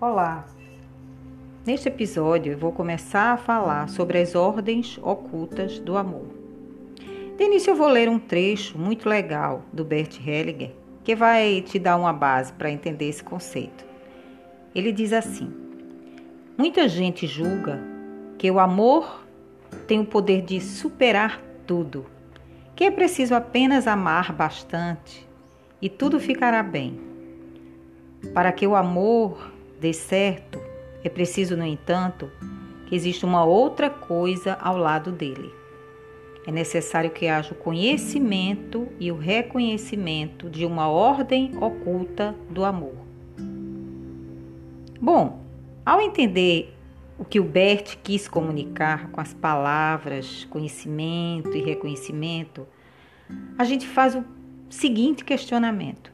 Olá! Neste episódio eu vou começar a falar sobre as ordens ocultas do amor. De início eu vou ler um trecho muito legal do Bert Hellinger que vai te dar uma base para entender esse conceito. Ele diz assim: Muita gente julga que o amor tem o poder de superar tudo, que é preciso apenas amar bastante e tudo ficará bem. Para que o amor dê certo, é preciso, no entanto, que exista uma outra coisa ao lado dele. É necessário que haja o conhecimento e o reconhecimento de uma ordem oculta do amor. Bom, ao entender o que o Bert quis comunicar com as palavras conhecimento e reconhecimento, a gente faz o seguinte questionamento: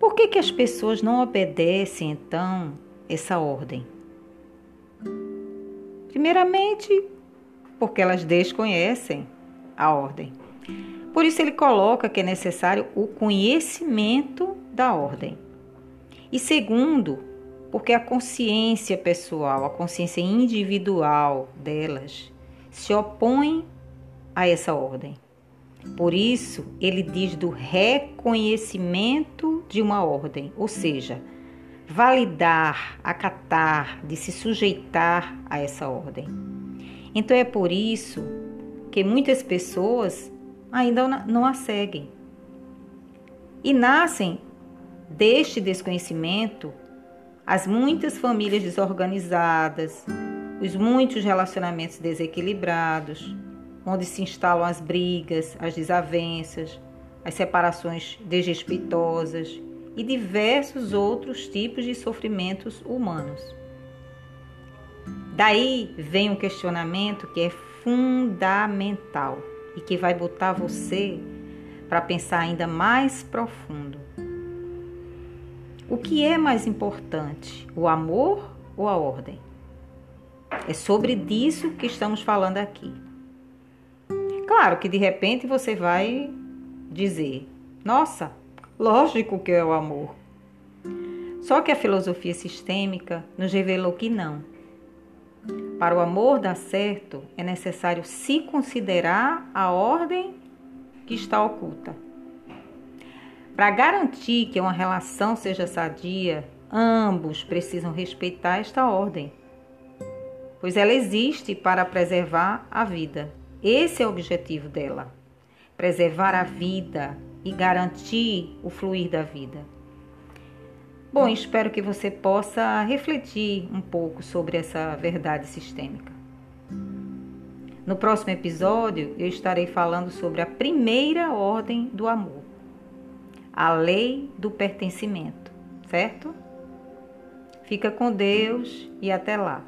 por que, que as pessoas não obedecem então essa ordem? Primeiramente, porque elas desconhecem a ordem. Por isso, ele coloca que é necessário o conhecimento da ordem. E segundo, porque a consciência pessoal, a consciência individual delas se opõe a essa ordem. Por isso, ele diz do reconhecimento de uma ordem, ou seja, validar, acatar, de se sujeitar a essa ordem. Então é por isso que muitas pessoas ainda não a seguem e nascem deste desconhecimento as muitas famílias desorganizadas, os muitos relacionamentos desequilibrados, onde se instalam as brigas, as desavenças, as separações desrespeitosas e diversos outros tipos de sofrimentos humanos. Daí vem um questionamento que é fundamental e que vai botar você para pensar ainda mais profundo. O que é mais importante, o amor ou a ordem? É sobre disso que estamos falando aqui. Claro que de repente você vai dizer: nossa, lógico que é o amor. Só que a filosofia sistêmica nos revelou que não. Para o amor dar certo, é necessário se considerar a ordem que está oculta. Para garantir que uma relação seja sadia, ambos precisam respeitar esta ordem, pois ela existe para preservar a vida. Esse é o objetivo dela: preservar a vida e garantir o fluir da vida. Bom, espero que você possa refletir um pouco sobre essa verdade sistêmica. No próximo episódio, eu estarei falando sobre a primeira ordem do amor, a lei do pertencimento, certo? Fica com Deus e até lá.